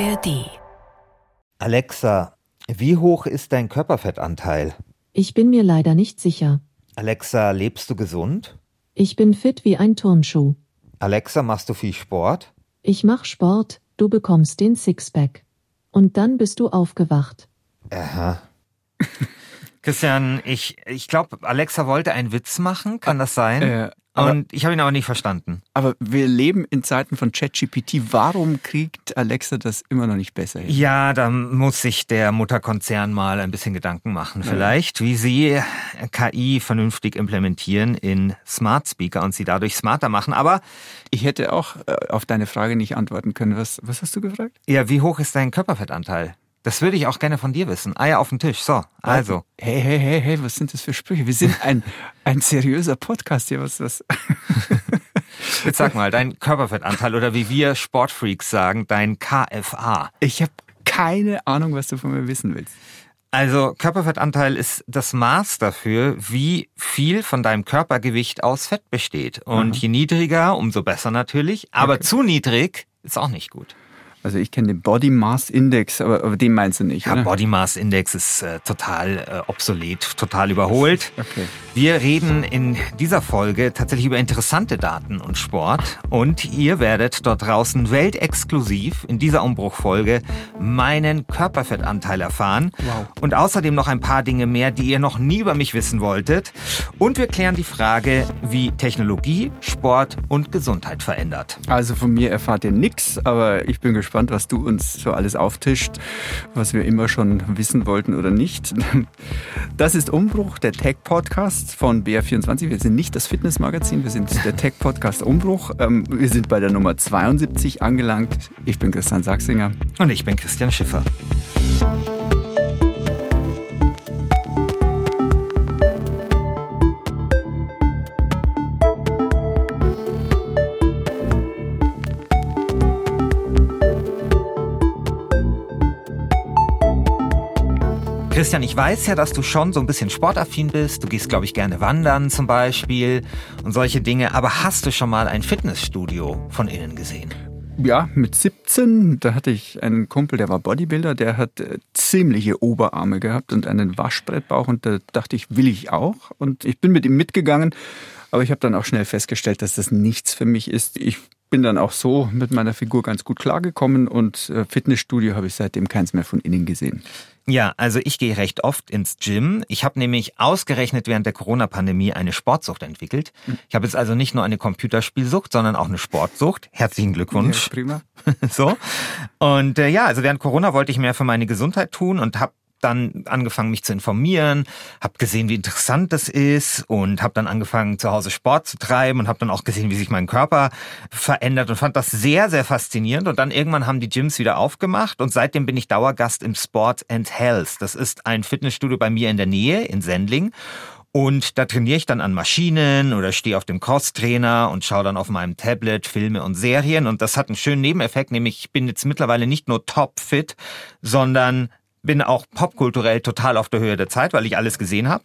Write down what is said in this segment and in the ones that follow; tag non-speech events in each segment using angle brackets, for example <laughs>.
ARD. Alexa, wie hoch ist dein Körperfettanteil? Ich bin mir leider nicht sicher. Alexa, lebst du gesund? Ich bin fit wie ein Turnschuh. Alexa, machst du viel Sport? Ich mach Sport, du bekommst den Sixpack. Und dann bist du aufgewacht. Aha. <laughs> Christian, ich, ich glaube, Alexa wollte einen Witz machen, kann das sein? Äh, aber- Und ich habe ihn aber nicht verstanden. Aber wir leben in Zeiten von ChatGPT. Warum kriegt Alexa das immer noch nicht besser hin? Ja, da muss sich der Mutterkonzern mal ein bisschen Gedanken machen, vielleicht, wie sie KI vernünftig implementieren in Smart Speaker und sie dadurch smarter machen. Aber Ich hätte auch äh, auf deine Frage nicht antworten können. Was, was hast du gefragt? ja, wie hoch ist dein Körperfettanteil? Das würde ich auch gerne von dir wissen. Eier auf den Tisch. So, also. Hey, hey, hey, hey, was sind das für Sprüche? Wir sind ein, <laughs> ein seriöser Podcast hier. Was, was? <laughs> Jetzt sag mal, dein Körperfettanteil oder wie wir Sportfreaks sagen, dein KFA. Ich habe keine Ahnung, was du von mir wissen willst. Also Körperfettanteil ist das Maß dafür, wie viel von deinem Körpergewicht aus Fett besteht. Und je niedriger, umso besser natürlich. Aber zu niedrig ist auch nicht gut. Also ich kenne den Body Mass Index, aber, aber den meinst du nicht, Ja, oder? Body Mass Index ist äh, total äh, obsolet, total überholt. <laughs> Okay. Wir reden in dieser Folge tatsächlich über interessante Daten und Sport. Und ihr werdet dort draußen weltexklusiv in dieser Umbruchfolge meinen Körperfettanteil erfahren. Wow. Und außerdem noch ein paar Dinge mehr, die ihr noch nie über mich wissen wolltet. Und wir klären die Frage, wie Technologie, Sport und Gesundheit verändert. Also von mir erfahrt ihr nix, aber ich bin gespannt, was du uns so alles auftischt, was wir immer schon wissen wollten oder nicht. Das ist Umbruch, der Tech-Podcast von BR24. Wir sind nicht das Fitnessmagazin, wir sind der Tech-Podcast Umbruch. Ähm, Wir sind bei der Nummer 72 angelangt. Ich bin Christian Sachsinger. Und ich bin Christian Schiffer. Christian, ich weiß ja, dass du schon so ein bisschen sportaffin bist. Du gehst, glaube ich, gerne wandern zum Beispiel und solche Dinge. Aber hast du schon mal ein Fitnessstudio von innen gesehen? Ja, mit 17, da hatte ich einen Kumpel, der war Bodybuilder, der hat äh, ziemliche Oberarme gehabt und einen Waschbrettbauch und da dachte ich, will ich auch. Und ich bin mit ihm mitgegangen, aber ich habe dann auch schnell festgestellt, dass das nichts für mich ist. Ich bin dann auch so mit meiner Figur ganz gut klargekommen und äh, Fitnessstudio habe ich seitdem keins mehr von innen gesehen. Ja, also ich gehe recht oft ins Gym. Ich habe nämlich ausgerechnet während der Corona-Pandemie eine Sportsucht entwickelt. Ich habe jetzt also nicht nur eine Computerspielsucht, sondern auch eine Sportsucht. Herzlichen Glückwunsch. Ja, prima. <laughs> so. Und äh, ja, also während Corona wollte ich mehr für meine Gesundheit tun und habe dann angefangen, mich zu informieren, habe gesehen, wie interessant das ist und habe dann angefangen, zu Hause Sport zu treiben und habe dann auch gesehen, wie sich mein Körper verändert und fand das sehr, sehr faszinierend. Und dann irgendwann haben die Gyms wieder aufgemacht und seitdem bin ich Dauergast im Sport and Health. Das ist ein Fitnessstudio bei mir in der Nähe, in Sendling. Und da trainiere ich dann an Maschinen oder stehe auf dem Crosstrainer und schaue dann auf meinem Tablet Filme und Serien. Und das hat einen schönen Nebeneffekt, nämlich ich bin jetzt mittlerweile nicht nur topfit, sondern bin auch popkulturell total auf der Höhe der Zeit, weil ich alles gesehen habe.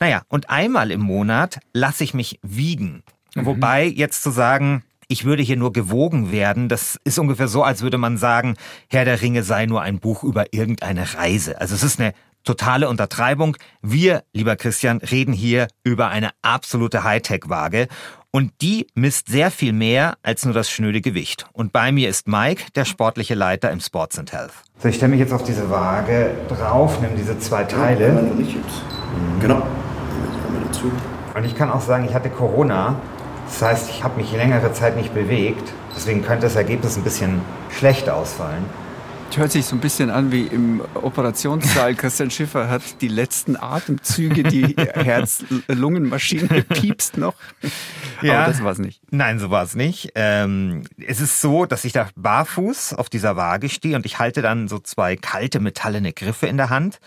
Naja, und einmal im Monat lasse ich mich wiegen. Wobei jetzt zu sagen, ich würde hier nur gewogen werden, das ist ungefähr so, als würde man sagen, Herr der Ringe sei nur ein Buch über irgendeine Reise. Also es ist eine totale Untertreibung. Wir, lieber Christian, reden hier über eine absolute Hightech-Waage. Und die misst sehr viel mehr als nur das schnöde Gewicht. Und bei mir ist Mike, der sportliche Leiter im Sports and Health. So, ich stelle mich jetzt auf diese Waage drauf, nehme diese zwei Teile. Genau. Kommen wir dazu. Und ich kann auch sagen, ich hatte Corona. Das heißt, ich habe mich längere Zeit nicht bewegt. Deswegen könnte das Ergebnis ein bisschen schlecht ausfallen. Hört sich so ein bisschen an wie im Operationssaal. <laughs> Christian Schiffer hat die letzten Atemzüge, die <laughs> Herz-Lungen-Maschine piepst noch. Ja. Aber das war's nicht. Nein, so war es nicht. Ähm, es ist so, dass ich da barfuß auf dieser Waage stehe und ich halte dann so zwei kalte metallene Griffe in der Hand.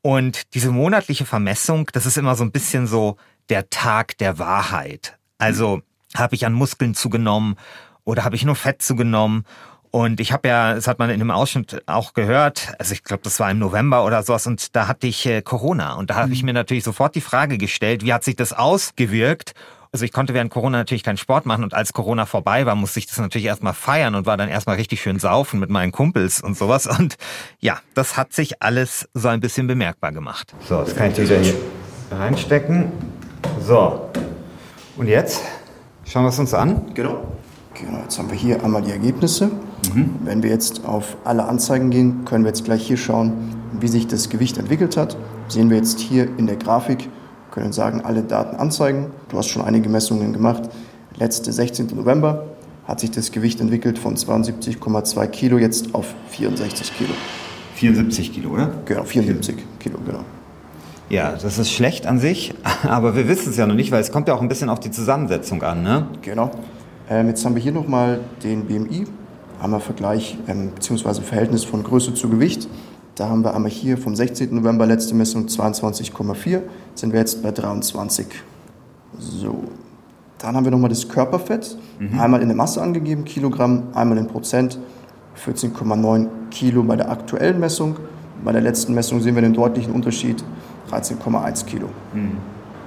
Und diese monatliche Vermessung, das ist immer so ein bisschen so der Tag der Wahrheit. Also habe ich an Muskeln zugenommen oder habe ich nur Fett zugenommen? Und ich habe ja, das hat man in dem Ausschnitt auch gehört, also ich glaube, das war im November oder sowas, und da hatte ich äh, Corona. Und da habe ich mir natürlich sofort die Frage gestellt, wie hat sich das ausgewirkt? Also ich konnte während Corona natürlich keinen Sport machen und als Corona vorbei war, musste ich das natürlich erstmal feiern und war dann erstmal richtig schön saufen mit meinen Kumpels und sowas. Und ja, das hat sich alles so ein bisschen bemerkbar gemacht. So, das kann ich wieder hier reinstecken. So. Und jetzt schauen wir es uns an. Genau. Genau, jetzt haben wir hier einmal die Ergebnisse. Wenn wir jetzt auf alle Anzeigen gehen, können wir jetzt gleich hier schauen, wie sich das Gewicht entwickelt hat. Sehen wir jetzt hier in der Grafik, können sagen, alle Daten anzeigen. Du hast schon einige Messungen gemacht. Letzte 16. November hat sich das Gewicht entwickelt von 72,2 Kilo jetzt auf 64 Kilo. 74 Kilo, oder? Genau, 74 Kilo, genau. Ja, das ist schlecht an sich, <laughs> aber wir wissen es ja noch nicht, weil es kommt ja auch ein bisschen auf die Zusammensetzung an, ne? Genau. Ähm, jetzt haben wir hier nochmal den BMI, einmal Vergleich ähm, bzw. Verhältnis von Größe zu Gewicht. Da haben wir einmal hier vom 16. November letzte Messung 22,4, sind wir jetzt bei 23. So, dann haben wir nochmal das Körperfett, einmal in der Masse angegeben, Kilogramm, einmal in Prozent, 14,9 Kilo bei der aktuellen Messung. Bei der letzten Messung sehen wir den deutlichen Unterschied, 13,1 Kilo.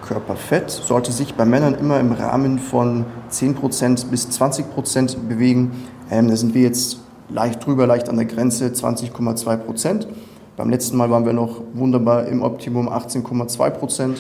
Körperfett sollte sich bei Männern immer im Rahmen von 10% bis 20% bewegen. Ähm, da sind wir jetzt leicht drüber, leicht an der Grenze, 20,2%. Beim letzten Mal waren wir noch wunderbar im Optimum 18,2%.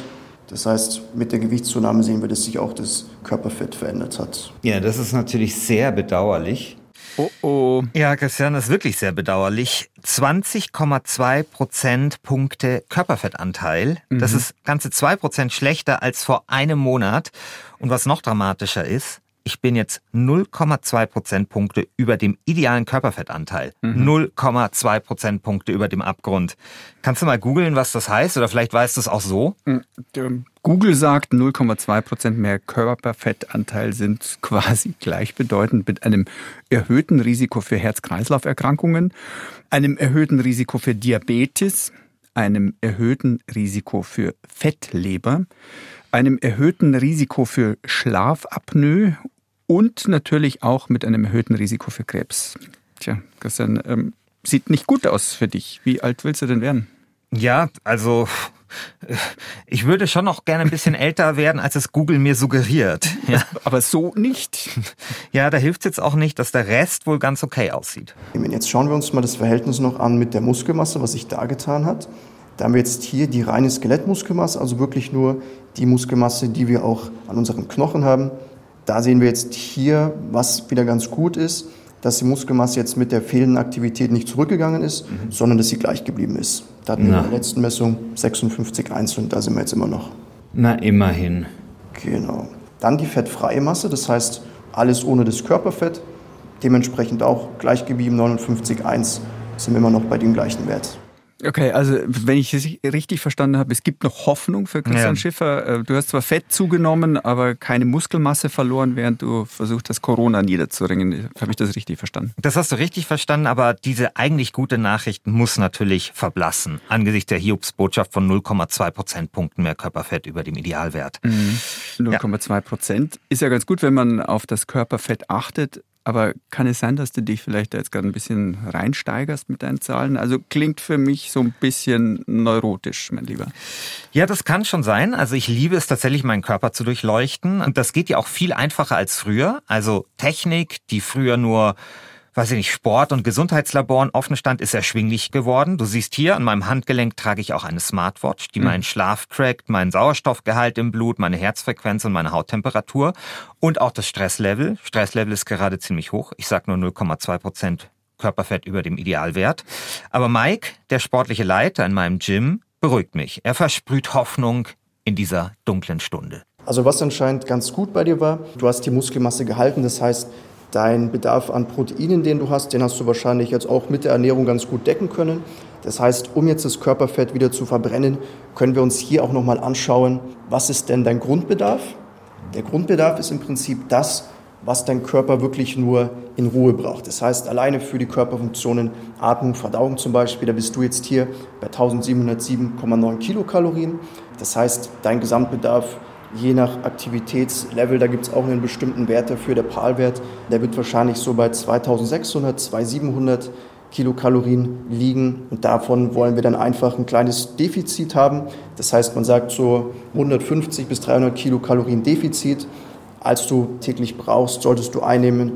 Das heißt, mit der Gewichtszunahme sehen wir, dass sich auch das Körperfett verändert hat. Ja, das ist natürlich sehr bedauerlich. Oh oh. Ja, Christian, das ist wirklich sehr bedauerlich. 20,2 Prozentpunkte Körperfettanteil. Das ist ganze zwei Prozent schlechter als vor einem Monat. Und was noch dramatischer ist, ich bin jetzt 0,2 Prozentpunkte über dem idealen Körperfettanteil. 0,2 Prozentpunkte über dem Abgrund. Kannst du mal googeln, was das heißt? Oder vielleicht weißt du es auch so? Ähm, Google sagt, 0,2 Prozent mehr Körperfettanteil sind quasi <laughs> gleichbedeutend mit einem erhöhten Risiko für Herz-Kreislauf-Erkrankungen, einem erhöhten Risiko für Diabetes, einem erhöhten Risiko für Fettleber, einem erhöhten Risiko für Schlafapnoe und natürlich auch mit einem erhöhten Risiko für Krebs. Tja, Christian, ähm, sieht nicht gut aus für dich. Wie alt willst du denn werden? Ja, also ich würde schon noch gerne ein bisschen älter werden, als es Google mir suggeriert. Ja, Aber so nicht. ja da hilft jetzt auch nicht, dass der Rest wohl ganz okay aussieht. Jetzt schauen wir uns mal das Verhältnis noch an mit der Muskelmasse, was sich da getan hat. Da haben wir jetzt hier die reine Skelettmuskelmasse, also wirklich nur die Muskelmasse, die wir auch an unseren Knochen haben. Da sehen wir jetzt hier, was wieder ganz gut ist, dass die Muskelmasse jetzt mit der fehlenden Aktivität nicht zurückgegangen ist, sondern dass sie gleich geblieben ist. Da hatten wir Na. in der letzten Messung 56 Einzel und da sind wir jetzt immer noch. Na, immerhin. Genau. Dann die fettfreie Masse, das heißt alles ohne das Körperfett. Dementsprechend auch gleich geblieben, 59,1 sind wir immer noch bei dem gleichen Wert. Okay, also wenn ich es richtig verstanden habe, es gibt noch Hoffnung für Christian Ja. Schiffer. Äh, Du hast zwar Fett zugenommen, aber keine Muskelmasse verloren, während du versucht hast, Corona niederzuringen. Habe ich das richtig verstanden? Das hast du richtig verstanden, aber diese eigentlich gute Nachricht muss natürlich verblassen angesichts der Hiobs-Botschaft von 0,2 Prozentpunkten mehr Körperfett über dem Idealwert. 0,2 Prozent. Ist ja ganz gut, wenn man auf das Körperfett achtet. Aber kann es sein, dass du dich vielleicht da jetzt gerade ein bisschen reinsteigerst mit deinen Zahlen? Also klingt für mich so ein bisschen neurotisch, mein Lieber. Ja, das kann schon sein. Also ich liebe es tatsächlich, meinen Körper zu durchleuchten. Und das geht ja auch viel einfacher als früher. Also Technik, die früher nur, weiß ich nicht, Sport- und Gesundheitslaboren offen stand, ist erschwinglich geworden. Du siehst hier, an meinem Handgelenk trage ich auch eine Smartwatch, die meinen Schlaf trackt, meinen Sauerstoffgehalt im Blut, meine Herzfrequenz und meine Hauttemperatur und auch das Stresslevel. Stresslevel ist gerade ziemlich hoch. Ich sag nur 0,2 Prozent Körperfett über dem Idealwert. Aber Mike, der sportliche Leiter in meinem Gym, beruhigt mich. Er versprüht Hoffnung in dieser dunklen Stunde. Also was anscheinend ganz gut bei dir war, du hast die Muskelmasse gehalten, das heißt, dein Bedarf an Proteinen, den du hast, den hast du wahrscheinlich jetzt auch mit der Ernährung ganz gut decken können. Das heißt, um jetzt das Körperfett wieder zu verbrennen, können wir uns hier auch nochmal anschauen, was ist denn dein Grundbedarf? Der Grundbedarf ist im Prinzip das, was dein Körper wirklich nur in Ruhe braucht. Das heißt, alleine für die Körperfunktionen, Atmung, Verdauung zum Beispiel, da bist du jetzt hier bei 1707,9 Kilokalorien. Das heißt, dein Gesamtbedarf je nach Aktivitätslevel, da gibt es auch einen bestimmten Wert dafür, der PAL-Wert, der wird wahrscheinlich so bei 2600, 2700 Kilokalorien liegen und davon wollen wir dann einfach ein kleines Defizit haben. Das heißt, man sagt so 150 bis 300 Kilokalorien Defizit, als du täglich brauchst, solltest du einnehmen.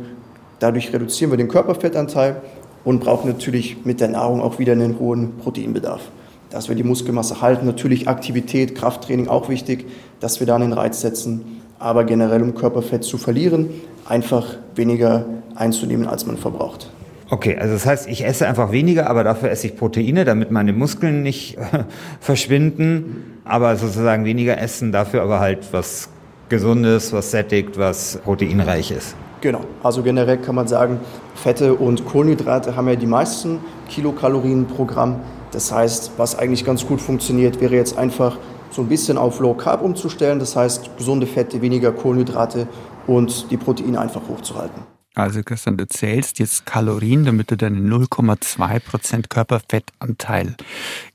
Dadurch reduzieren wir den Körperfettanteil und brauchen natürlich mit der Nahrung auch wieder einen hohen Proteinbedarf. Dass wir die Muskelmasse halten, natürlich Aktivität, Krafttraining auch wichtig, dass wir da einen Reiz setzen, aber generell um Körperfett zu verlieren, einfach weniger einzunehmen, als man verbraucht. Okay, also das heißt, ich esse einfach weniger, aber dafür esse ich Proteine, damit meine Muskeln nicht <laughs> verschwinden. Aber sozusagen weniger essen, dafür aber halt was Gesundes, was sättigt, was proteinreich ist. Genau, also generell kann man sagen, Fette und Kohlenhydrate haben ja die meisten Kilokalorien pro Gramm. Das heißt, was eigentlich ganz gut funktioniert, wäre jetzt einfach so ein bisschen auf Low Carb umzustellen. Das heißt, gesunde Fette, weniger Kohlenhydrate und die Proteine einfach hochzuhalten. Also Christian, du zählst jetzt Kalorien, damit du deinen 0,2% Körperfettanteil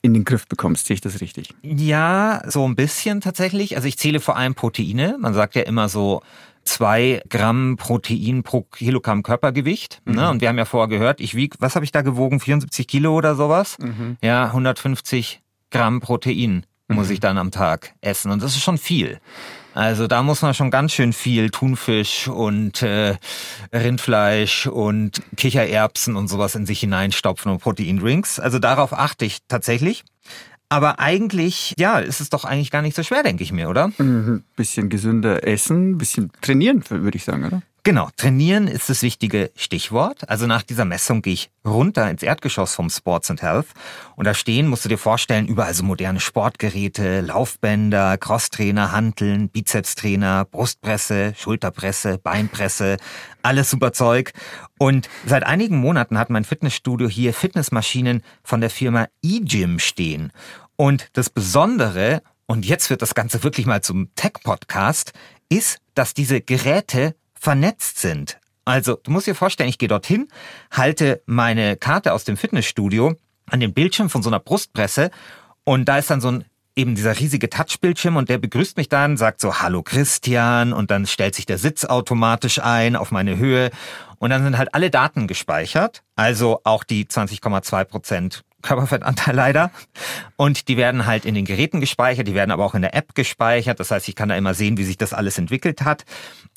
in den Griff bekommst. Sehe ich das richtig? Ja, so ein bisschen tatsächlich. Also ich zähle vor allem Proteine. Man sagt ja immer so, zwei Gramm Protein pro Kilogramm Körpergewicht. Ne? Mhm. Ne? Und wir haben ja vorher gehört, ich wiege, was habe ich da gewogen? 74 Kilo oder sowas? Mhm. Ja, 150 Gramm Protein muss mhm. ich dann am Tag essen. Und das ist schon viel. Also da muss man schon ganz schön viel Thunfisch und äh, Rindfleisch und Kichererbsen und sowas in sich hineinstopfen und Proteindrinks. Also darauf achte ich tatsächlich. Aber eigentlich, ja, ist es doch eigentlich gar nicht so schwer, denke ich mir, oder? Mhm. Bisschen gesünder essen, bisschen trainieren, würde ich sagen, oder? Genau, trainieren ist das wichtige Stichwort. Also nach dieser Messung gehe ich runter ins Erdgeschoss vom Sports and Health und da stehen, musst du dir vorstellen, überall so moderne Sportgeräte, Laufbänder, Crosstrainer, Hanteln, Bizepstrainer, Brustpresse, Schulterpresse, Beinpresse, alles super Zeug. Und seit einigen Monaten hat mein Fitnessstudio hier Fitnessmaschinen von der Firma eGym stehen. Und das Besondere, und jetzt wird das Ganze wirklich mal zum Tech-Podcast, ist, dass diese Geräte vernetzt sind. Also, du musst dir vorstellen, ich gehe dorthin, halte meine Karte aus dem Fitnessstudio an den Bildschirm von so einer Brustpresse und da ist dann so ein eben dieser riesige Touchbildschirm und der begrüßt mich dann, sagt so Hallo Christian und dann stellt sich der Sitz automatisch ein auf meine Höhe und dann sind halt alle Daten gespeichert, also auch die 20,2 Prozent Körperfettanteil leider. Und die werden halt in den Geräten gespeichert, die werden aber auch in der App gespeichert. Das heißt, ich kann da immer sehen, wie sich das alles entwickelt hat.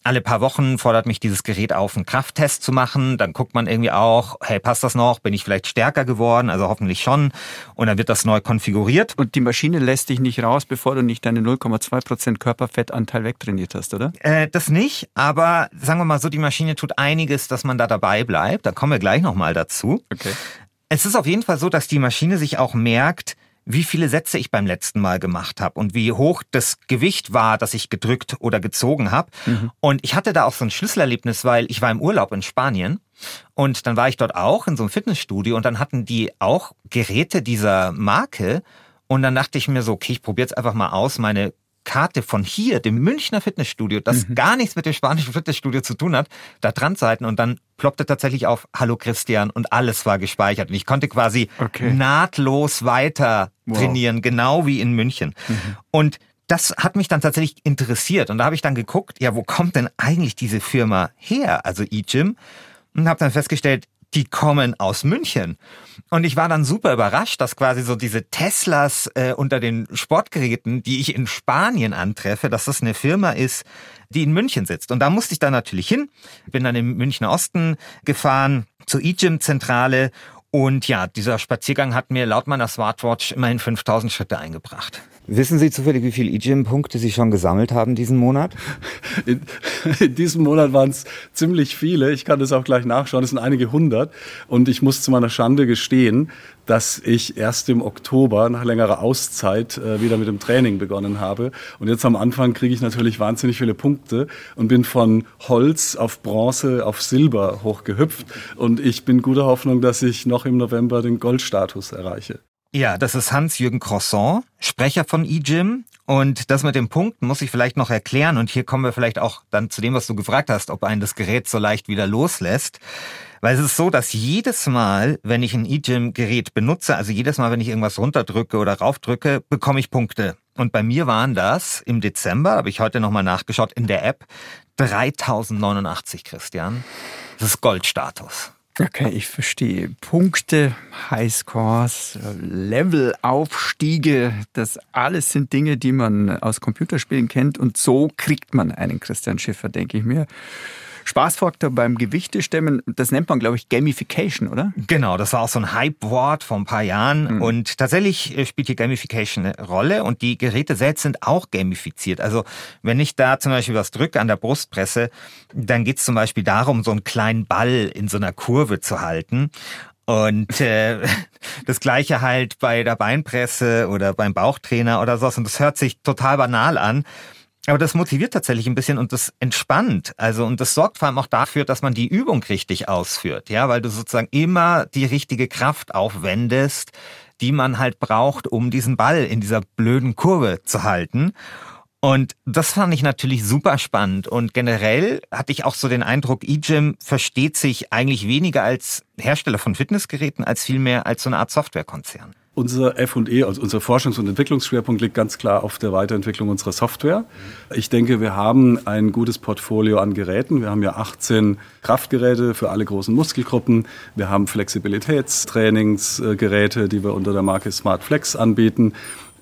Alle paar Wochen fordert mich dieses Gerät auf, einen Krafttest zu machen. Dann guckt man irgendwie auch, hey, passt das noch? Bin ich vielleicht stärker geworden? Also hoffentlich schon. Und dann wird das neu konfiguriert. Und die Maschine lässt dich nicht raus, bevor du nicht deine 0,2% Körperfettanteil wegtrainiert hast, oder? Äh, das nicht, aber sagen wir mal so, die Maschine tut einiges, dass man da dabei bleibt. Da kommen wir gleich nochmal dazu. Okay. Es ist auf jeden Fall so, dass die Maschine sich auch merkt, wie viele Sätze ich beim letzten Mal gemacht habe und wie hoch das Gewicht war, das ich gedrückt oder gezogen habe. Mhm. Und ich hatte da auch so ein Schlüsselerlebnis, weil ich war im Urlaub in Spanien und dann war ich dort auch in so einem Fitnessstudio und dann hatten die auch Geräte dieser Marke und dann dachte ich mir so, okay, ich probiere jetzt einfach mal aus, meine Karte von hier, dem Münchner Fitnessstudio, das mhm. gar nichts mit dem spanischen Fitnessstudio zu tun hat, da dran zu halten und dann ploppte tatsächlich auf Hallo Christian und alles war gespeichert und ich konnte quasi okay. nahtlos weiter wow. trainieren, genau wie in München. Mhm. Und das hat mich dann tatsächlich interessiert und da habe ich dann geguckt, ja, wo kommt denn eigentlich diese Firma her, also eGym und habe dann festgestellt, die kommen aus München. Und ich war dann super überrascht, dass quasi so diese Teslas äh, unter den Sportgeräten, die ich in Spanien antreffe, dass das eine Firma ist, die in München sitzt. Und da musste ich dann natürlich hin, bin dann im Münchner Osten gefahren zur eGym-Zentrale und ja, dieser Spaziergang hat mir laut meiner Smartwatch immerhin 5000 Schritte eingebracht. Wissen Sie zufällig, wie viele E-Gym-Punkte Sie schon gesammelt haben diesen Monat? In, in diesem Monat waren es ziemlich viele. Ich kann das auch gleich nachschauen. Es sind einige hundert. Und ich muss zu meiner Schande gestehen, dass ich erst im Oktober nach längerer Auszeit äh, wieder mit dem Training begonnen habe. Und jetzt am Anfang kriege ich natürlich wahnsinnig viele Punkte und bin von Holz auf Bronze auf Silber hochgehüpft. Und ich bin guter Hoffnung, dass ich noch im November den Goldstatus erreiche. Ja, das ist Hans-Jürgen Croissant, Sprecher von eGym. Und das mit den Punkten muss ich vielleicht noch erklären. Und hier kommen wir vielleicht auch dann zu dem, was du gefragt hast, ob einen das Gerät so leicht wieder loslässt. Weil es ist so, dass jedes Mal, wenn ich ein eGym-Gerät benutze, also jedes Mal, wenn ich irgendwas runterdrücke oder raufdrücke, bekomme ich Punkte. Und bei mir waren das im Dezember, habe ich heute nochmal nachgeschaut, in der App 3089, Christian. Das ist Goldstatus. Okay, ich verstehe. Punkte, Highscores, Levelaufstiege, das alles sind Dinge, die man aus Computerspielen kennt und so kriegt man einen Christian Schiffer, denke ich mir. Spaßfaktor beim Gewichtestemmen, das nennt man, glaube ich, Gamification, oder? Genau, das war auch so ein Hype-Wort vor ein paar Jahren. Mhm. Und tatsächlich äh, spielt hier Gamification eine Rolle und die Geräte selbst sind auch gamifiziert. Also wenn ich da zum Beispiel was drücke an der Brustpresse, dann geht es zum Beispiel darum, so einen kleinen Ball in so einer Kurve zu halten. Und äh, <laughs> das gleiche halt bei der Beinpresse oder beim Bauchtrainer oder so. Und das hört sich total banal an. Aber das motiviert tatsächlich ein bisschen und das entspannt. Also, und das sorgt vor allem auch dafür, dass man die Übung richtig ausführt. Ja, weil du sozusagen immer die richtige Kraft aufwendest, die man halt braucht, um diesen Ball in dieser blöden Kurve zu halten. Und das fand ich natürlich super spannend. Und generell hatte ich auch so den Eindruck, eGym versteht sich eigentlich weniger als Hersteller von Fitnessgeräten, als vielmehr als so eine Art Softwarekonzern. Unser F&E, also unser Forschungs- und Entwicklungsschwerpunkt liegt ganz klar auf der Weiterentwicklung unserer Software. Ich denke, wir haben ein gutes Portfolio an Geräten. Wir haben ja 18 Kraftgeräte für alle großen Muskelgruppen. Wir haben Flexibilitätstrainingsgeräte, die wir unter der Marke Smart Flex anbieten.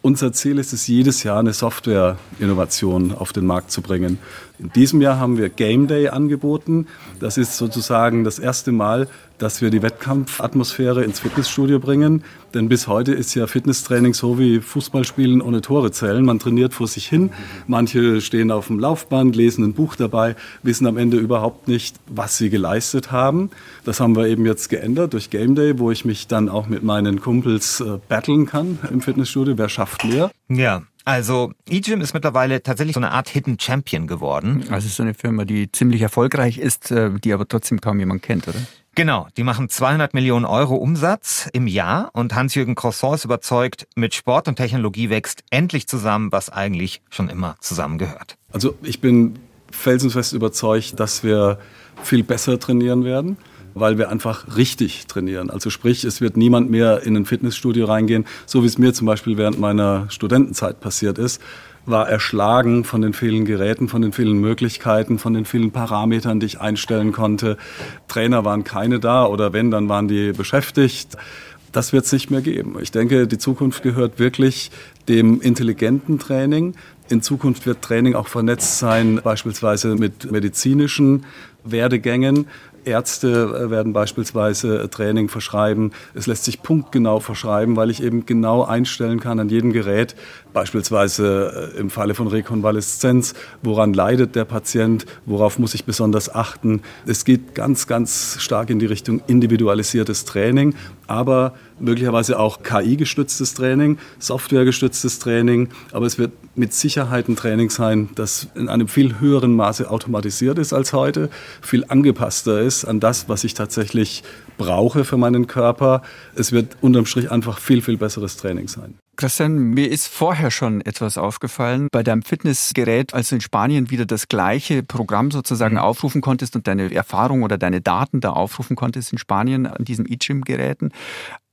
Unser Ziel ist es, jedes Jahr eine Software-Innovation auf den Markt zu bringen. In diesem Jahr haben wir Game Day angeboten. Das ist sozusagen das erste Mal, dass wir die Wettkampfatmosphäre ins Fitnessstudio bringen. Denn bis heute ist ja Fitnesstraining so wie Fußballspielen ohne Tore zählen. Man trainiert vor sich hin. Manche stehen auf dem Laufband, lesen ein Buch dabei, wissen am Ende überhaupt nicht, was sie geleistet haben. Das haben wir eben jetzt geändert durch Game Day, wo ich mich dann auch mit meinen Kumpels äh, battlen kann im Fitnessstudio. Wer schafft mehr? Ja. Also eGym ist mittlerweile tatsächlich so eine Art Hidden Champion geworden. Also es ist eine Firma, die ziemlich erfolgreich ist, äh, die aber trotzdem kaum jemand kennt, oder? Genau, die machen 200 Millionen Euro Umsatz im Jahr und Hans-Jürgen Croissant ist überzeugt, mit Sport und Technologie wächst endlich zusammen, was eigentlich schon immer zusammengehört. Also ich bin felsenfest überzeugt, dass wir viel besser trainieren werden weil wir einfach richtig trainieren. Also sprich, es wird niemand mehr in ein Fitnessstudio reingehen, so wie es mir zum Beispiel während meiner Studentenzeit passiert ist, war erschlagen von den vielen Geräten, von den vielen Möglichkeiten, von den vielen Parametern, die ich einstellen konnte. Trainer waren keine da oder wenn, dann waren die beschäftigt. Das wird es nicht mehr geben. Ich denke, die Zukunft gehört wirklich dem intelligenten Training. In Zukunft wird Training auch vernetzt sein, beispielsweise mit medizinischen Werdegängen. Ärzte äh, werden beispielsweise äh, Training verschreiben. Es lässt sich punktgenau verschreiben, weil ich eben genau einstellen kann an jedem Gerät, beispielsweise äh, im Falle von Rekonvaleszenz, woran leidet der Patient, worauf muss ich besonders achten. Es geht ganz, ganz stark in die Richtung individualisiertes Training, aber möglicherweise auch KI-gestütztes Training, Software-gestütztes Training, aber es wird mit Sicherheit ein Training sein, das in einem viel höheren Maße automatisiert ist als heute, viel angepasster ist an das, was ich tatsächlich brauche für meinen Körper. Es wird unterm Strich einfach viel, viel besseres Training sein. Christian, mir ist vorher schon etwas aufgefallen. Bei deinem Fitnessgerät, als du in Spanien wieder das gleiche Programm sozusagen mhm. aufrufen konntest und deine Erfahrung oder deine Daten da aufrufen konntest in Spanien an diesen eGym-Geräten.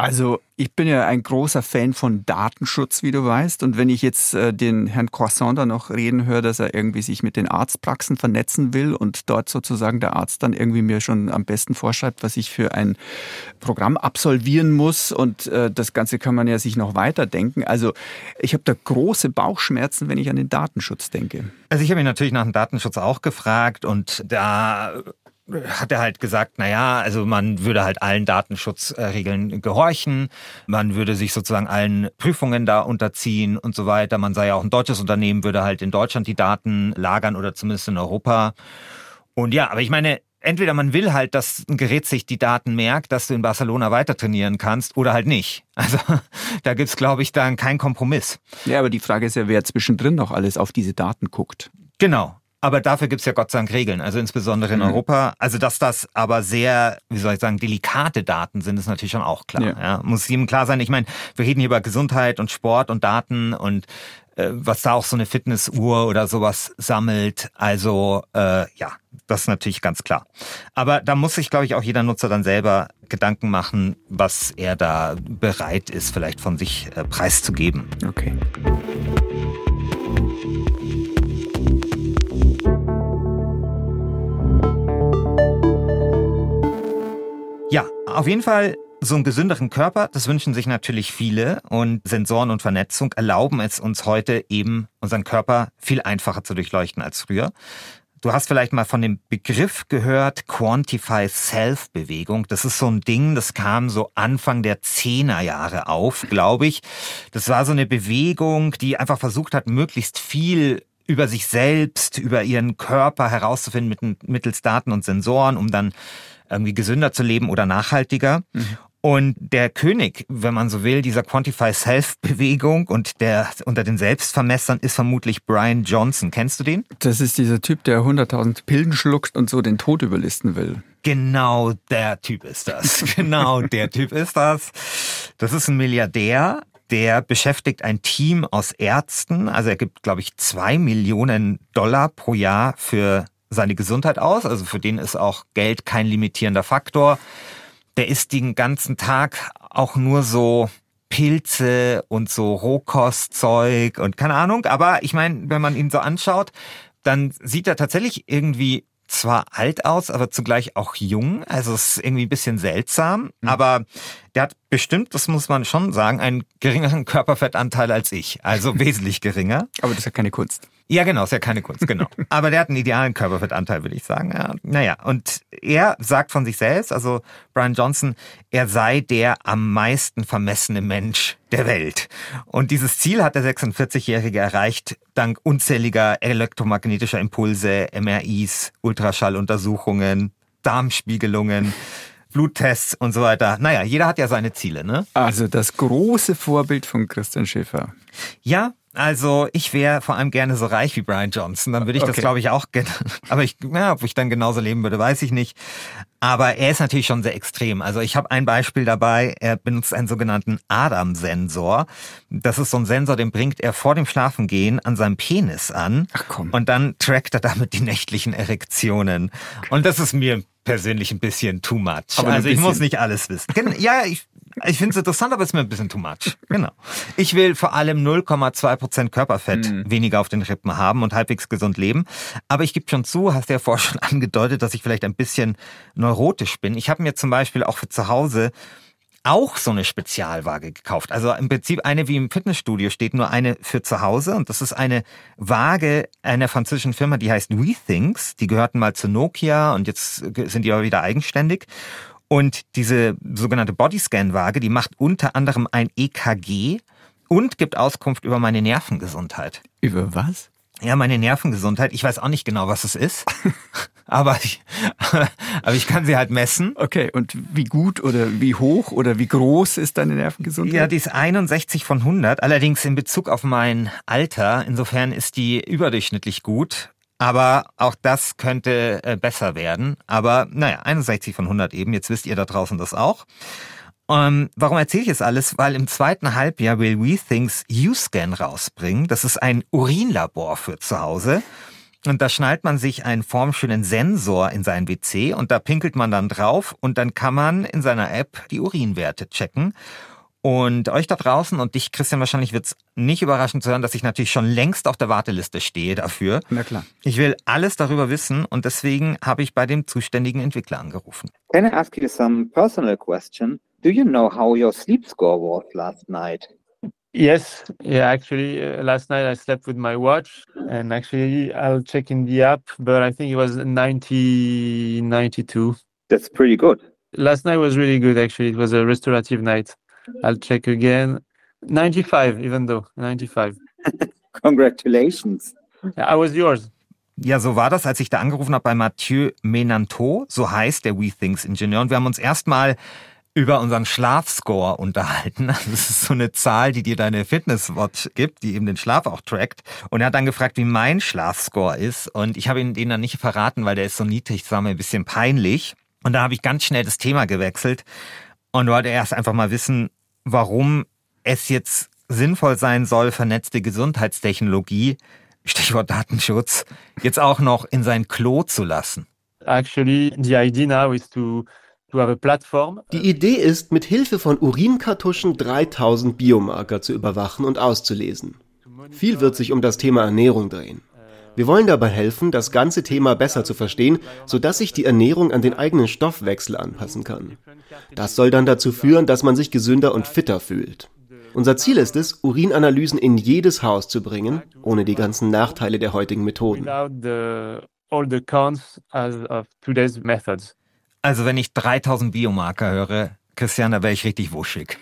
Also ich bin ja ein großer Fan von Datenschutz, wie du weißt. Und wenn ich jetzt äh, den Herrn Croissant da noch reden höre, dass er irgendwie sich mit den Arztpraxen vernetzen will und dort sozusagen der Arzt dann irgendwie mir schon am besten vorschreibt, was ich für ein Programm absolvieren muss. Und äh, das Ganze kann man ja sich noch weiterdenken. Also ich habe da große Bauchschmerzen, wenn ich an den Datenschutz denke. Also ich habe mich natürlich nach dem Datenschutz auch gefragt und da hat er halt gesagt, na ja, also man würde halt allen Datenschutzregeln gehorchen, man würde sich sozusagen allen Prüfungen da unterziehen und so weiter. Man sei ja auch ein deutsches Unternehmen, würde halt in Deutschland die Daten lagern oder zumindest in Europa. Und ja, aber ich meine, entweder man will halt, dass ein Gerät sich die Daten merkt, dass du in Barcelona weiter trainieren kannst oder halt nicht. <laughs> Also da gibt's, glaube ich, dann keinen Kompromiss. Ja, aber die Frage ist ja, wer zwischendrin noch alles auf diese Daten guckt. Genau. Aber dafür gibt's ja Gott sei Dank Regeln, also insbesondere in mhm. Europa. Also dass das aber sehr, wie soll ich sagen, delikate Daten sind, ist natürlich schon auch klar. Ja. ja. Muss jedem klar sein. Ich meine, wir reden hier über Gesundheit und Sport und Daten und was da auch so eine Fitnessuhr oder sowas sammelt. Also äh, ja, das ist natürlich ganz klar. Aber da muss sich, glaube ich, auch jeder Nutzer dann selber Gedanken machen, was er da bereit ist, vielleicht von sich äh, preiszugeben. Okay. Ja, Auf jeden Fall so einen gesünderen Körper, das wünschen sich natürlich viele und Sensoren und Vernetzung erlauben es uns heute eben, unseren Körper viel einfacher zu durchleuchten als früher. Du hast vielleicht mal von dem Begriff gehört, Quantify Self-Bewegung. Das ist so ein Ding, das kam so Anfang der Zehnerjahre auf, glaube ich. Das war so eine Bewegung, die einfach versucht hat, möglichst viel über sich selbst, über ihren Körper herauszufinden mittels Daten und Sensoren, um dann irgendwie gesünder zu leben oder nachhaltiger. Mhm. Und der König, wenn man so will, dieser Quantify Self-Bewegung und der unter den Selbstvermessern ist vermutlich Brian Johnson. Kennst du den? Das ist dieser Typ, der 100.000 Pillen schluckt und so den Tod überlisten will. Genau der Typ ist das. <laughs> genau der Typ ist das. Das ist ein Milliardär, der beschäftigt ein Team aus Ärzten. Also er gibt, glaube ich, zwei Millionen Dollar pro Jahr für seine Gesundheit aus. Also für den ist auch Geld kein limitierender Faktor der isst den ganzen Tag auch nur so Pilze und so Rohkostzeug und keine Ahnung. Aber ich meine, wenn man ihn so anschaut, dann sieht er tatsächlich irgendwie zwar alt aus, aber zugleich auch jung. Also es ist irgendwie ein bisschen seltsam. Mhm. Aber der hat bestimmt, das muss man schon sagen, einen geringeren Körperfettanteil als ich. Also <laughs> wesentlich geringer. Aber das ist ja keine Kunst. Ja, genau, ist ja keine Kunst, genau. <laughs> Aber der hat einen idealen Körperfettanteil, würde ich sagen. Ja, naja, und er sagt von sich selbst, also Brian Johnson, er sei der am meisten vermessene Mensch der Welt. Und dieses Ziel hat der 46-Jährige erreicht, dank unzähliger elektromagnetischer Impulse, MRIs, Ultraschalluntersuchungen, Darmspiegelungen. Bluttests und so weiter. Naja, jeder hat ja seine Ziele, ne? Also das große Vorbild von Christian Schäfer. Ja, also ich wäre vor allem gerne so reich wie Brian Johnson. Dann würde ich okay. das, glaube ich, auch gerne. <laughs> Aber ich, ja, ob ich dann genauso leben würde, weiß ich nicht. Aber er ist natürlich schon sehr extrem. Also ich habe ein Beispiel dabei. Er benutzt einen sogenannten Adam-Sensor. Das ist so ein Sensor, den bringt er vor dem Schlafengehen an seinem Penis an. Ach komm. Und dann trackt er damit die nächtlichen Erektionen. Und das ist mir persönlich ein bisschen too much. Aber also ich muss nicht alles wissen. Ja, ich, ich finde es interessant, aber es ist mir ein bisschen too much. Genau. Ich will vor allem 0,2 Prozent Körperfett mhm. weniger auf den Rippen haben und halbwegs gesund leben. Aber ich gebe schon zu, hast du ja vorher schon <laughs> angedeutet, dass ich vielleicht ein bisschen neurotisch bin. Ich habe mir zum Beispiel auch für zu Hause auch so eine Spezialwaage gekauft. Also im Prinzip eine wie im Fitnessstudio steht, nur eine für zu Hause. Und das ist eine Waage einer französischen Firma, die heißt WeThings. Die gehörten mal zu Nokia und jetzt sind die aber wieder eigenständig. Und diese sogenannte Bodyscan-Waage, die macht unter anderem ein EKG und gibt Auskunft über meine Nervengesundheit. Über was? Ja, meine Nervengesundheit. Ich weiß auch nicht genau, was es ist. <laughs> aber, ich, aber ich kann sie halt messen. Okay, und wie gut oder wie hoch oder wie groß ist deine Nervengesundheit? Ja, die ist 61 von 100. Allerdings in Bezug auf mein Alter. Insofern ist die überdurchschnittlich gut. Aber auch das könnte äh, besser werden. Aber naja, 61 von 100 eben. Jetzt wisst ihr da draußen das auch. Ähm, warum erzähle ich es alles? Weil im zweiten Halbjahr will WeThings U-Scan rausbringen. Das ist ein Urinlabor für zu Hause. Und da schnallt man sich einen formschönen Sensor in sein WC und da pinkelt man dann drauf und dann kann man in seiner App die Urinwerte checken. Und euch da draußen und dich, Christian, wahrscheinlich wird es nicht überraschend zu hören, dass ich natürlich schon längst auf der Warteliste stehe dafür. Na klar. Ich will alles darüber wissen und deswegen habe ich bei dem zuständigen Entwickler angerufen. Can I ask you some personal question? Do you know how your sleep score was last night? Yes, yeah, actually, uh, last night I slept with my watch and actually I'll check in the app, but I think it was 90, 92. That's pretty good. Last night was really good, actually. It was a restorative night. I'll check again. 95, even though, 95. <laughs> Congratulations. I was yours. Ja, so war das, als ich da angerufen habe bei Mathieu Menanteau, so heißt der WeThings-Ingenieur. Und wir haben uns erstmal über unseren Schlafscore unterhalten. <laughs> Das ist so eine Zahl, die dir deine Fitnesswatch gibt, die eben den Schlaf auch trackt. Und er hat dann gefragt, wie mein Schlafscore ist. Und ich habe ihn den dann nicht verraten, weil der ist so niedrig, das war mir ein bisschen peinlich. Und da habe ich ganz schnell das Thema gewechselt und wollte erst einfach mal wissen, warum es jetzt sinnvoll sein soll, vernetzte Gesundheitstechnologie, Stichwort Datenschutz, jetzt auch noch in sein Klo zu lassen. Actually, the idea now is to die Idee ist, mit Hilfe von Urinkartuschen 3000 Biomarker zu überwachen und auszulesen. Viel wird sich um das Thema Ernährung drehen. Wir wollen dabei helfen, das ganze Thema besser zu verstehen, sodass sich die Ernährung an den eigenen Stoffwechsel anpassen kann. Das soll dann dazu führen, dass man sich gesünder und fitter fühlt. Unser Ziel ist es, Urinanalysen in jedes Haus zu bringen, ohne die ganzen Nachteile der heutigen Methoden. Also wenn ich 3000 Biomarker höre, Christian, da wäre ich richtig wuschig.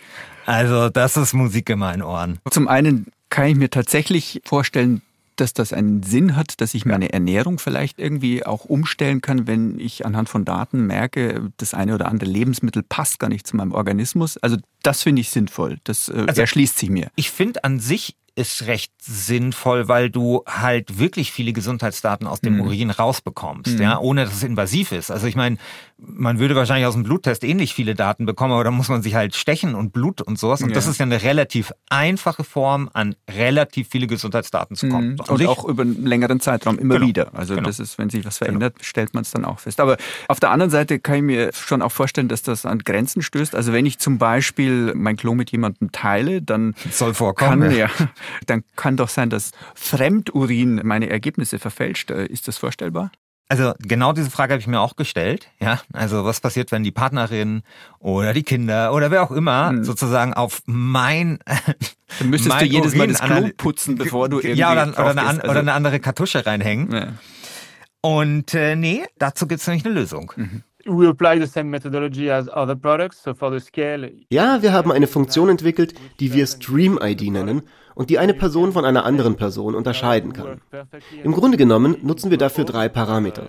Also das ist Musik in meinen Ohren. Zum einen kann ich mir tatsächlich vorstellen, dass das einen Sinn hat, dass ich meine Ernährung vielleicht irgendwie auch umstellen kann, wenn ich anhand von Daten merke, das eine oder andere Lebensmittel passt gar nicht zu meinem Organismus. Also das finde ich sinnvoll. Das äh, Also- erschließt sich mir. Ich finde an sich ist recht sinnvoll, weil du halt wirklich viele Gesundheitsdaten aus dem Mhm. Urin rausbekommst, Mhm. ja, ohne dass es invasiv ist. Also ich meine, man würde wahrscheinlich aus dem Bluttest ähnlich viele Daten bekommen, aber da muss man sich halt stechen und Blut und sowas. Und das Ja. ist ja eine relativ einfache Form, an relativ viele Gesundheitsdaten zu kommen. Mhm. Und sich- auch über einen längeren Zeitraum immer Genau. wieder. Also Genau. das ist, wenn sich was verändert, stellt man es dann auch fest. Aber auf der anderen Seite kann ich mir schon auch vorstellen, dass das an Grenzen stößt. Also wenn ich zum Beispiel mein Klo mit jemandem teile, dann soll vorkommen. kann, ja. ja, dann kann doch sein, dass Fremdurin meine Ergebnisse verfälscht. Äh, Ist das vorstellbar? Also genau diese Frage habe ich mir auch gestellt. Ja, also was passiert, wenn die Partnerin oder die Kinder oder wer auch immer sozusagen auf mein Dann müsstest mein du jedes Mal das Klo Urin- putzen, bevor du irgendwie ja oder, oder, eine, an, gehst. Also- oder eine andere Kartusche reinhängen. Und äh, nee, dazu gibt es nämlich eine Lösung. Mhm. We apply the same methodology as other products. So for the scale, Ja, wir haben eine Funktion entwickelt, die wir Stream-ID nennen und die eine Person von einer anderen Person unterscheiden kann. Im Grunde genommen nutzen wir dafür drei Parameter.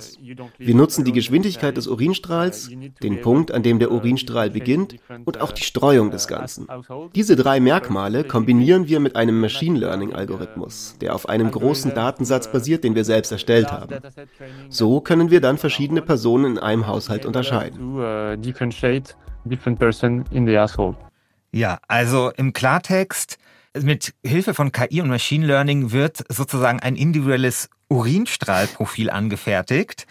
Wir nutzen die Geschwindigkeit des Urinstrahls, den Punkt, an dem der Urinstrahl beginnt und auch die Streuung des Ganzen. Diese drei Merkmale kombinieren wir mit einem Machine Learning-Algorithmus, der auf einem großen Datensatz basiert, den wir selbst erstellt haben. So können wir dann verschiedene Personen in einem Haushalt unterscheiden. uh. Ja, also im Klartext, mit Hilfe von KI und Machine Learning wird sozusagen ein individuelles Urinstrahlprofil angefertigt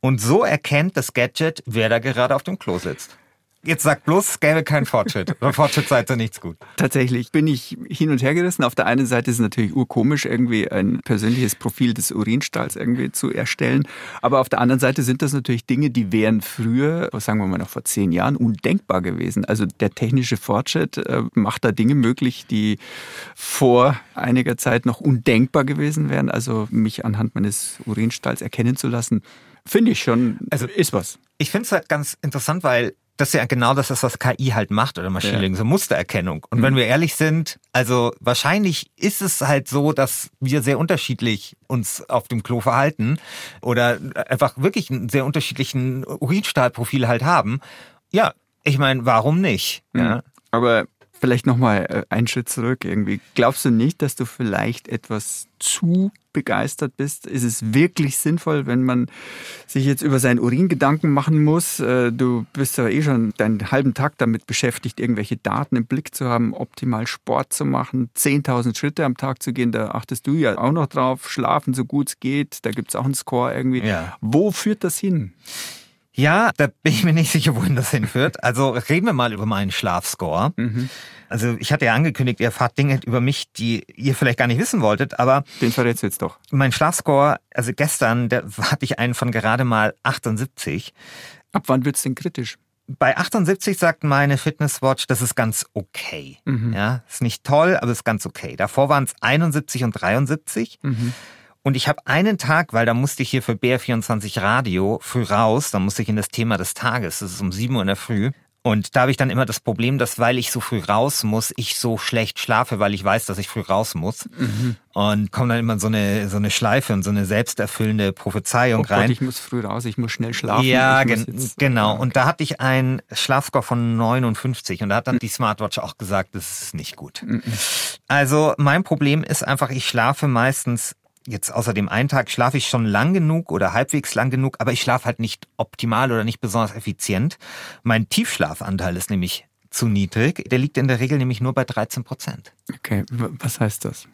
und so erkennt das Gadget, wer da gerade auf dem Klo sitzt. Jetzt sagt bloß, es gäbe keinen Fortschritt. Bei Fortschritt seid ihr nichts gut. Tatsächlich bin ich hin und her gerissen. Auf der einen Seite ist es natürlich urkomisch, irgendwie ein persönliches Profil des Urinstrahls irgendwie zu erstellen. Aber auf der anderen Seite sind das natürlich Dinge, die wären früher, sagen wir mal noch vor zehn Jahren, undenkbar gewesen. Also der technische Fortschritt äh, macht da Dinge möglich, die vor einiger Zeit noch undenkbar gewesen wären. Also mich anhand meines Urinstrahls erkennen zu lassen, finde ich schon, also ist was. Ich finde es halt ganz interessant, weil das ja genau das ist, was KI halt macht oder Machine Ja. Learning, so Mustererkennung. Und Mhm. wenn wir ehrlich sind, also wahrscheinlich ist es halt so, dass wir sehr unterschiedlich uns auf dem Klo verhalten oder einfach wirklich einen sehr unterschiedlichen Urinstrahlprofil halt haben. Ja, ich meine, warum nicht? Ja. Mhm. Aber vielleicht nochmal einen Schritt zurück irgendwie. Glaubst du nicht, dass du vielleicht etwas zu begeistert bist? Ist es wirklich sinnvoll, wenn man sich jetzt über seinen Urin Gedanken machen muss? Äh, Du bist ja eh schon deinen halben Tag damit beschäftigt, irgendwelche Daten im Blick zu haben, optimal Sport zu machen, 10.000 Schritte am Tag zu gehen, da achtest du ja auch noch drauf, schlafen so gut es geht, da gibt es auch einen Score irgendwie. Ja. Wo führt das hin? Ja, da bin ich mir nicht sicher, wohin das hinführt. Also reden wir mal über meinen Schlafscore. Also ich hatte ja angekündigt, ihr erfahrt Dinge über mich, die ihr vielleicht gar nicht wissen wolltet, aber Den verrätst du jetzt doch. mein Schlafscore, also gestern, da hatte ich einen von gerade mal 78. Ab wann wird's denn kritisch? Bei 78 sagt meine Fitnesswatch, das ist ganz okay. Mhm. Ja, ist nicht toll, aber ist ganz okay. Davor waren es 71 und 73. Mhm. Und ich habe einen Tag, weil da musste ich hier für BR24 Radio früh raus, da musste ich in das Thema des Tages, das ist um 7 Uhr in der Früh. Und da habe ich dann immer das Problem, dass weil ich so früh raus muss, ich so schlecht schlafe, weil ich weiß, dass ich früh raus muss. Mhm. Und kommt dann immer so eine, so eine Schleife und so eine selbsterfüllende Prophezeiung Oh Gott, rein. ich muss früh raus, ich muss schnell schlafen. Ja, gen genau. Und da hatte ich einen Schlafscore von 59 und da hat dann die Smartwatch auch gesagt, das ist nicht gut. Also mein Problem ist einfach, ich schlafe meistens Jetzt außer dem einen Tag schlafe ich schon lang genug oder halbwegs lang genug, aber ich schlafe halt nicht optimal oder nicht besonders effizient. Mein Tiefschlafanteil ist nämlich zu niedrig. Der liegt in der Regel nämlich nur bei 13 Prozent. Okay, was heißt das?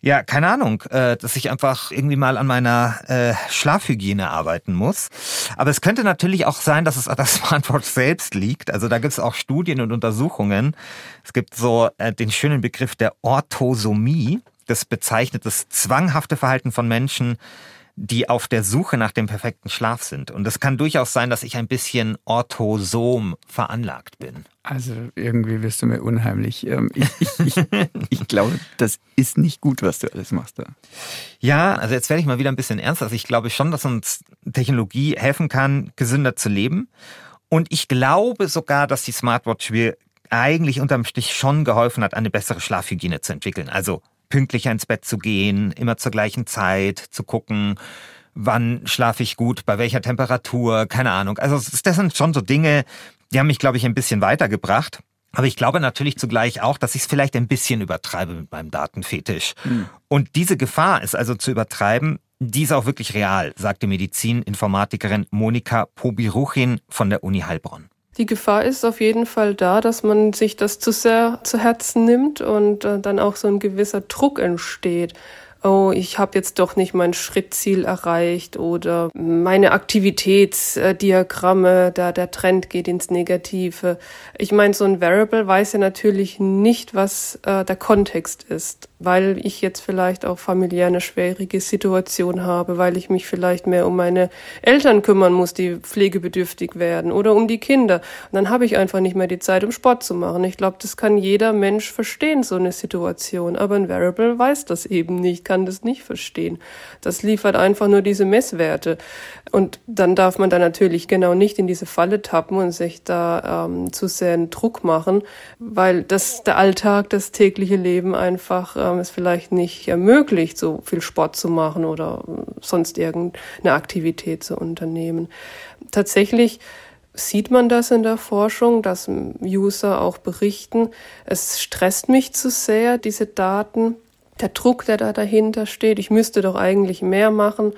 Ja, keine Ahnung, äh, dass ich einfach irgendwie mal an meiner äh, Schlafhygiene arbeiten muss. Aber es könnte natürlich auch sein, dass es an der <laughs> Smartwatch selbst liegt. Also da gibt es auch Studien und Untersuchungen. Es gibt so äh, den schönen Begriff der Orthosomie. Das bezeichnet das zwanghafte Verhalten von Menschen, die auf der Suche nach dem perfekten Schlaf sind. Und es kann durchaus sein, dass ich ein bisschen orthosom veranlagt bin. Also irgendwie wirst du mir unheimlich. Ähm, ich, ich, ich, <laughs> ich, glaube, das ist nicht gut, was du alles machst da. Ja, also jetzt werde ich mal wieder ein bisschen ernst. Also ich glaube schon, dass uns Technologie helfen kann, gesünder zu leben. Und ich glaube sogar, dass die Smartwatch mir eigentlich unterm Strich schon geholfen hat, eine bessere Schlafhygiene zu entwickeln. Also pünktlicher ins Bett zu gehen, immer zur gleichen Zeit, zu gucken, wann schlafe ich gut, bei welcher Temperatur, keine Ahnung. Also das sind schon so Dinge, die haben mich, glaube ich, ein bisschen weitergebracht. Aber ich glaube natürlich zugleich auch, dass ich es vielleicht ein bisschen übertreibe mit meinem Datenfetisch. Mhm. Und diese Gefahr ist also zu übertreiben, die ist auch wirklich real, sagte Medizininformatikerin Monika Pobiruchin von der Uni Heilbronn. Die Gefahr ist auf jeden Fall da, dass man sich das zu sehr zu Herzen nimmt und äh, dann auch so ein gewisser Druck entsteht oh, ich habe jetzt doch nicht mein Schrittziel erreicht oder meine Aktivitätsdiagramme, da der Trend geht ins Negative. Ich meine, so ein Variable weiß ja natürlich nicht, was äh, der Kontext ist, weil ich jetzt vielleicht auch familiär eine schwierige Situation habe, weil ich mich vielleicht mehr um meine Eltern kümmern muss, die pflegebedürftig werden oder um die Kinder. Und dann habe ich einfach nicht mehr die Zeit, um Sport zu machen. Ich glaube, das kann jeder Mensch verstehen, so eine Situation. Aber ein Variable weiß das eben nicht kann das nicht verstehen. Das liefert einfach nur diese Messwerte. Und dann darf man da natürlich genau nicht in diese Falle tappen und sich da ähm, zu sehr einen Druck machen, weil das der Alltag, das tägliche Leben einfach ähm, es vielleicht nicht ermöglicht, so viel Sport zu machen oder sonst irgendeine Aktivität zu unternehmen. Tatsächlich sieht man das in der Forschung, dass User auch berichten, es stresst mich zu sehr, diese Daten der Druck, der da dahinter steht. Ich müsste doch eigentlich mehr machen,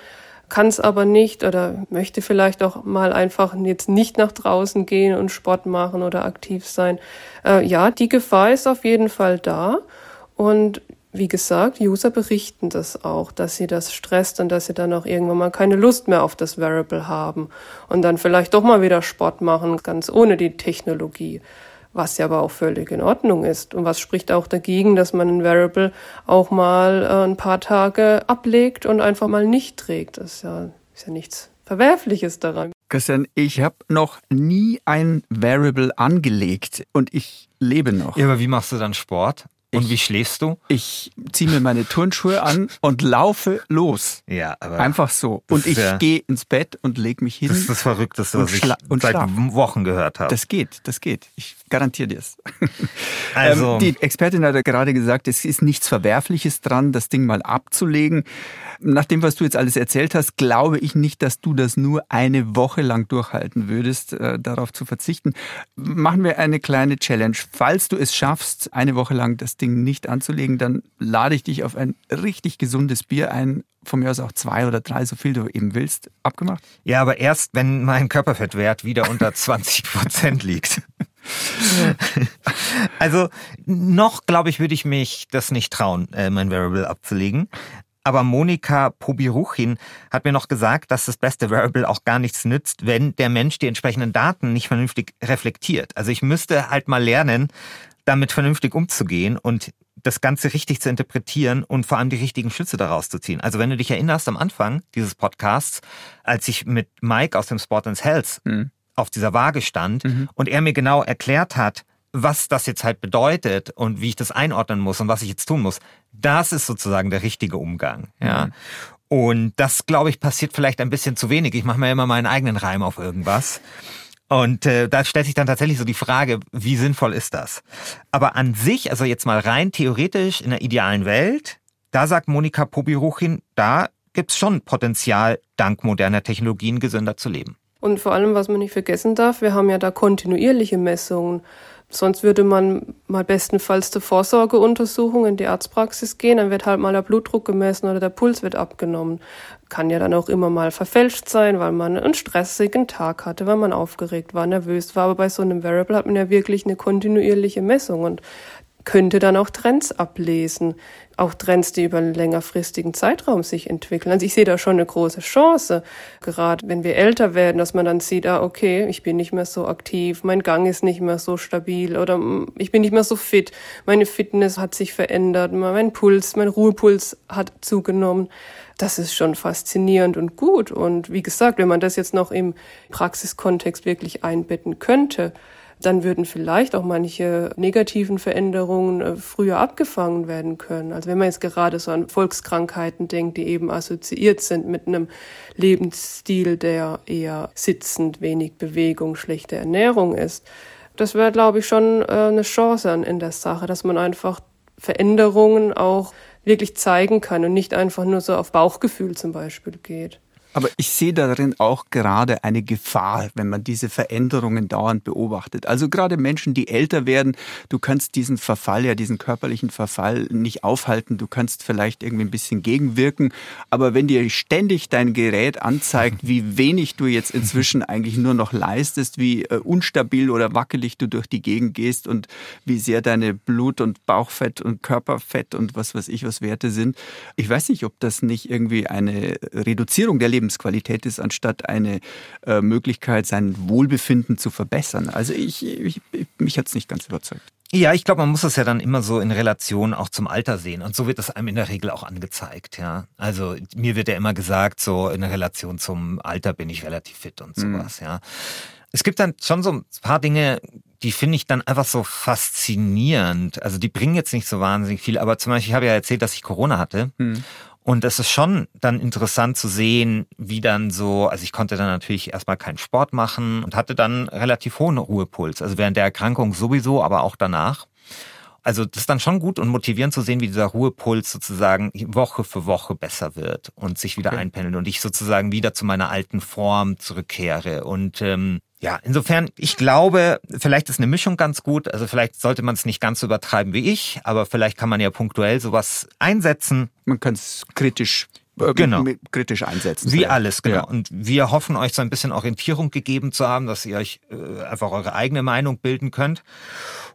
kann es aber nicht oder möchte vielleicht auch mal einfach jetzt nicht nach draußen gehen und Sport machen oder aktiv sein. Äh, ja, die Gefahr ist auf jeden Fall da. Und wie gesagt, User berichten das auch, dass sie das stresst und dass sie dann auch irgendwann mal keine Lust mehr auf das Variable haben und dann vielleicht doch mal wieder Sport machen, ganz ohne die Technologie was ja aber auch völlig in Ordnung ist. Und was spricht auch dagegen, dass man ein Variable auch mal äh, ein paar Tage ablegt und einfach mal nicht trägt. Das ist ja, ist ja nichts Verwerfliches daran. Christian, ich habe noch nie ein Variable angelegt und ich lebe noch. Ja, aber wie machst du dann Sport? Und wie schläfst du? Ich ziehe mir meine Turnschuhe an und laufe los. Ja, aber. Einfach so. Und ich ja, gehe ins Bett und lege mich hin. Das ist das Verrückteste, was ich seit schlaf. Wochen gehört habe. Das geht, das geht. Ich garantiere dir es. <laughs> Also. Ähm, die Expertin hat ja gerade gesagt, es ist nichts Verwerfliches dran, das Ding mal abzulegen. Nach dem, was du jetzt alles erzählt hast, glaube ich nicht, dass du das nur eine Woche lang durchhalten würdest, äh, darauf zu verzichten. Machen wir eine kleine Challenge. Falls du es schaffst, eine Woche lang das Ding nicht anzulegen, dann lade ich dich auf ein richtig gesundes Bier ein. Von mir aus auch zwei oder drei, so viel du eben willst. Abgemacht? Ja, aber erst, wenn mein Körperfettwert wieder unter <laughs> 20 Prozent liegt. <laughs> also noch, glaube ich, würde ich mich das nicht trauen, äh, mein Variable abzulegen. Aber Monika Pobiruchin hat mir noch gesagt, dass das beste Variable auch gar nichts nützt, wenn der Mensch die entsprechenden Daten nicht vernünftig reflektiert. Also ich müsste halt mal lernen, damit vernünftig umzugehen und das Ganze richtig zu interpretieren und vor allem die richtigen Schlüsse daraus zu ziehen. Also wenn du dich erinnerst am Anfang dieses Podcasts, als ich mit Mike aus dem Sport and Health mhm. auf dieser Waage stand mhm. und er mir genau erklärt hat, was das jetzt halt bedeutet und wie ich das einordnen muss und was ich jetzt tun muss, das ist sozusagen der richtige Umgang. Ja. Mhm. Und das, glaube ich, passiert vielleicht ein bisschen zu wenig. Ich mache mir immer meinen eigenen Reim auf irgendwas. Und äh, da stellt sich dann tatsächlich so die Frage, wie sinnvoll ist das? Aber an sich, also jetzt mal rein theoretisch in der idealen Welt, da sagt Monika Pobiruchin, da gibt's schon Potenzial, dank moderner Technologien gesünder zu leben. Und vor allem, was man nicht vergessen darf, wir haben ja da kontinuierliche Messungen. Sonst würde man mal bestenfalls zur Vorsorgeuntersuchung in die Arztpraxis gehen, dann wird halt mal der Blutdruck gemessen oder der Puls wird abgenommen. Kann ja dann auch immer mal verfälscht sein, weil man einen stressigen Tag hatte, weil man aufgeregt war, nervös war. Aber bei so einem Variable hat man ja wirklich eine kontinuierliche Messung und könnte dann auch Trends ablesen. Auch Trends, die über einen längerfristigen Zeitraum sich entwickeln. Also ich sehe da schon eine große Chance, gerade wenn wir älter werden, dass man dann sieht, ah, okay, ich bin nicht mehr so aktiv, mein Gang ist nicht mehr so stabil oder mm, ich bin nicht mehr so fit, meine Fitness hat sich verändert, mein Puls, mein Ruhepuls hat zugenommen. Das ist schon faszinierend und gut. Und wie gesagt, wenn man das jetzt noch im Praxiskontext wirklich einbetten könnte, dann würden vielleicht auch manche negativen Veränderungen äh, früher abgefangen werden können. Also wenn man jetzt gerade so an Volkskrankheiten denkt, die eben assoziiert sind mit einem Lebensstil, der eher sitzend, wenig Bewegung, schlechte Ernährung ist. Das wäre, glaube ich, schon äh, eine Chance in der Sache, dass man einfach Veränderungen auch wirklich zeigen kann und nicht einfach nur so auf Bauchgefühl zum Beispiel geht. Aber ich sehe darin auch gerade eine Gefahr, wenn man diese Veränderungen dauernd beobachtet. Also gerade Menschen, die älter werden, du kannst diesen Verfall, ja diesen körperlichen Verfall nicht aufhalten. Du kannst vielleicht irgendwie ein bisschen gegenwirken. Aber wenn dir ständig dein Gerät anzeigt, wie wenig du jetzt inzwischen eigentlich nur noch leistest, wie äh, unstabil oder wackelig du durch die Gegend gehst und wie sehr deine Blut- und Bauchfett und Körperfett und was weiß ich was Werte sind. Ich weiß nicht, ob das nicht irgendwie eine Reduzierung der Lebens Lebensqualität ist, anstatt eine äh, Möglichkeit, sein Wohlbefinden zu verbessern. Also ich, ich, ich mich hat es nicht ganz überzeugt. Ja, ich glaube, man muss das ja dann immer so in Relation auch zum Alter sehen. Und so wird das einem in der Regel auch angezeigt, ja. Also mir wird ja immer gesagt, so in Relation zum Alter bin ich relativ fit und mhm. sowas, mhm. ja. Es gibt dann schon so ein paar Dinge, die finde ich dann einfach so faszinierend. Also die bringen jetzt nicht so wahnsinnig viel, aber zum Beispiel, ich habe ja erzählt, dass ich Corona hatte. Mhm. Und es ist schon dann interessant zu sehen, wie dann so, also ich konnte dann natürlich erstmal keinen Sport machen und hatte dann relativ hohen Ruhepuls. Also während der Erkrankung sowieso, aber auch danach. Also das ist dann schon gut und motivierend zu sehen, wie dieser Ruhepuls sozusagen Woche für Woche besser wird und sich wieder okay. einpendelt und ich sozusagen wieder zu meiner alten Form zurückkehre. Und ähm, ja, insofern, ich glaube, vielleicht ist eine Mischung ganz gut. Also vielleicht sollte man es nicht ganz so übertreiben wie ich, aber vielleicht kann man ja punktuell sowas einsetzen. Man kann es kritisch äh, genau. kritisch einsetzen. Wie alles, genau. Ja. Und wir hoffen, euch so ein bisschen Orientierung gegeben zu haben, dass ihr euch äh, einfach eure eigene Meinung bilden könnt.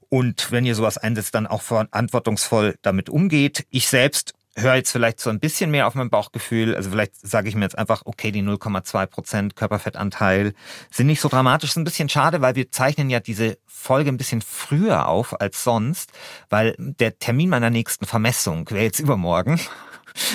Und wenn ihr sowas einsetzt, dann auch verantwortungsvoll damit umgeht. Ich selbst höre jetzt vielleicht so ein bisschen mehr auf mein Bauchgefühl. Also vielleicht sage ich mir jetzt einfach, okay, die 0,2 Prozent Körperfettanteil sind nicht so dramatisch. Ist ein bisschen schade, weil wir zeichnen ja diese Folge ein bisschen früher auf als sonst, weil der Termin meiner nächsten Vermessung wäre jetzt übermorgen.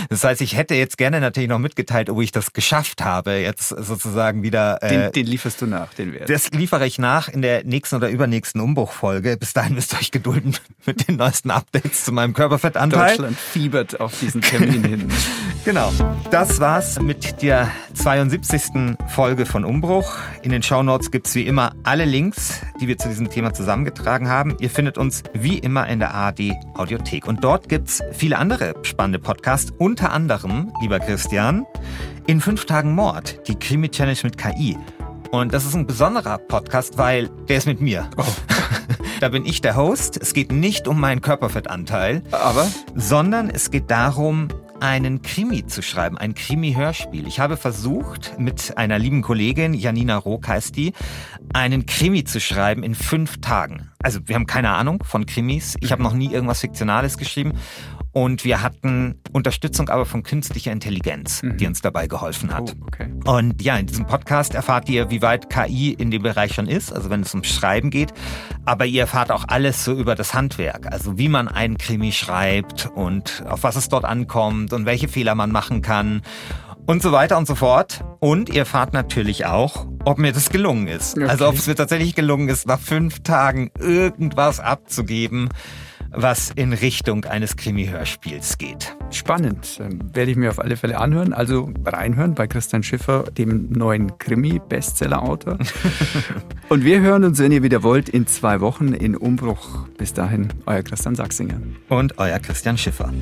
Das heißt, ich hätte jetzt gerne natürlich noch mitgeteilt, ob ich das geschafft habe, jetzt sozusagen wieder. Äh, den, den lieferst du nach, den Wert. Das liefere ich nach in der nächsten oder übernächsten Umbruchfolge. Bis dahin müsst ihr euch gedulden <laughs> mit den neuesten Updates zu meinem Körperfettanteil. Deutschland fiebert auf diesen Termin hin. <laughs> Genau. Das war's mit der 72. Folge von Umbruch. In den Shownotes gibt's wie immer alle Links, die wir zu diesem Thema zusammengetragen haben. Ihr findet uns wie immer in der ARD Audiothek. Und dort gibt's viele andere spannende Podcasts heißt unter anderem, lieber Christian, in fünf Tagen Mord, die Krimi-Challenge mit KI. Und das ist ein besonderer Podcast, weil der ist mit mir. Oh. <laughs> da bin ich der Host. Es geht nicht um meinen Körperfettanteil, aber sondern es geht darum, einen Krimi zu schreiben, ein Krimi-Hörspiel. Ich habe versucht, mit einer lieben Kollegin, Janina Rock heißt die, einen Krimi zu schreiben in fünf Tagen. Also wir haben keine Ahnung von Krimis. Ich habe noch nie irgendwas Fiktionales geschrieben. Und wir hatten Unterstützung aber von künstlicher Intelligenz, mhm. die uns dabei geholfen hat. Oh, okay. Und ja, in diesem Podcast erfahrt ihr, wie weit KI in dem Bereich schon ist, also wenn es ums Schreiben geht. Aber ihr erfahrt auch alles so über das Handwerk, also wie man einen Krimi schreibt und auf was es dort ankommt und welche Fehler man machen kann und so weiter und so fort. Und ihr erfahrt natürlich auch, ob mir das gelungen ist. Okay. Also ob es mir tatsächlich gelungen ist, nach fünf Tagen irgendwas abzugeben, was in Richtung eines Krimi-Hörspiels geht. Spannend. Ähm, werde ich mir auf alle Fälle anhören. Also reinhören bei Christian Schiffer, dem neuen Krimi-Bestseller-Autor. <laughs> Und wir hören uns, wenn ihr wieder wollt, in zwei Wochen in Umbruch. Bis dahin, euer Christian Sachsinger. Und euer Christian Schiffer.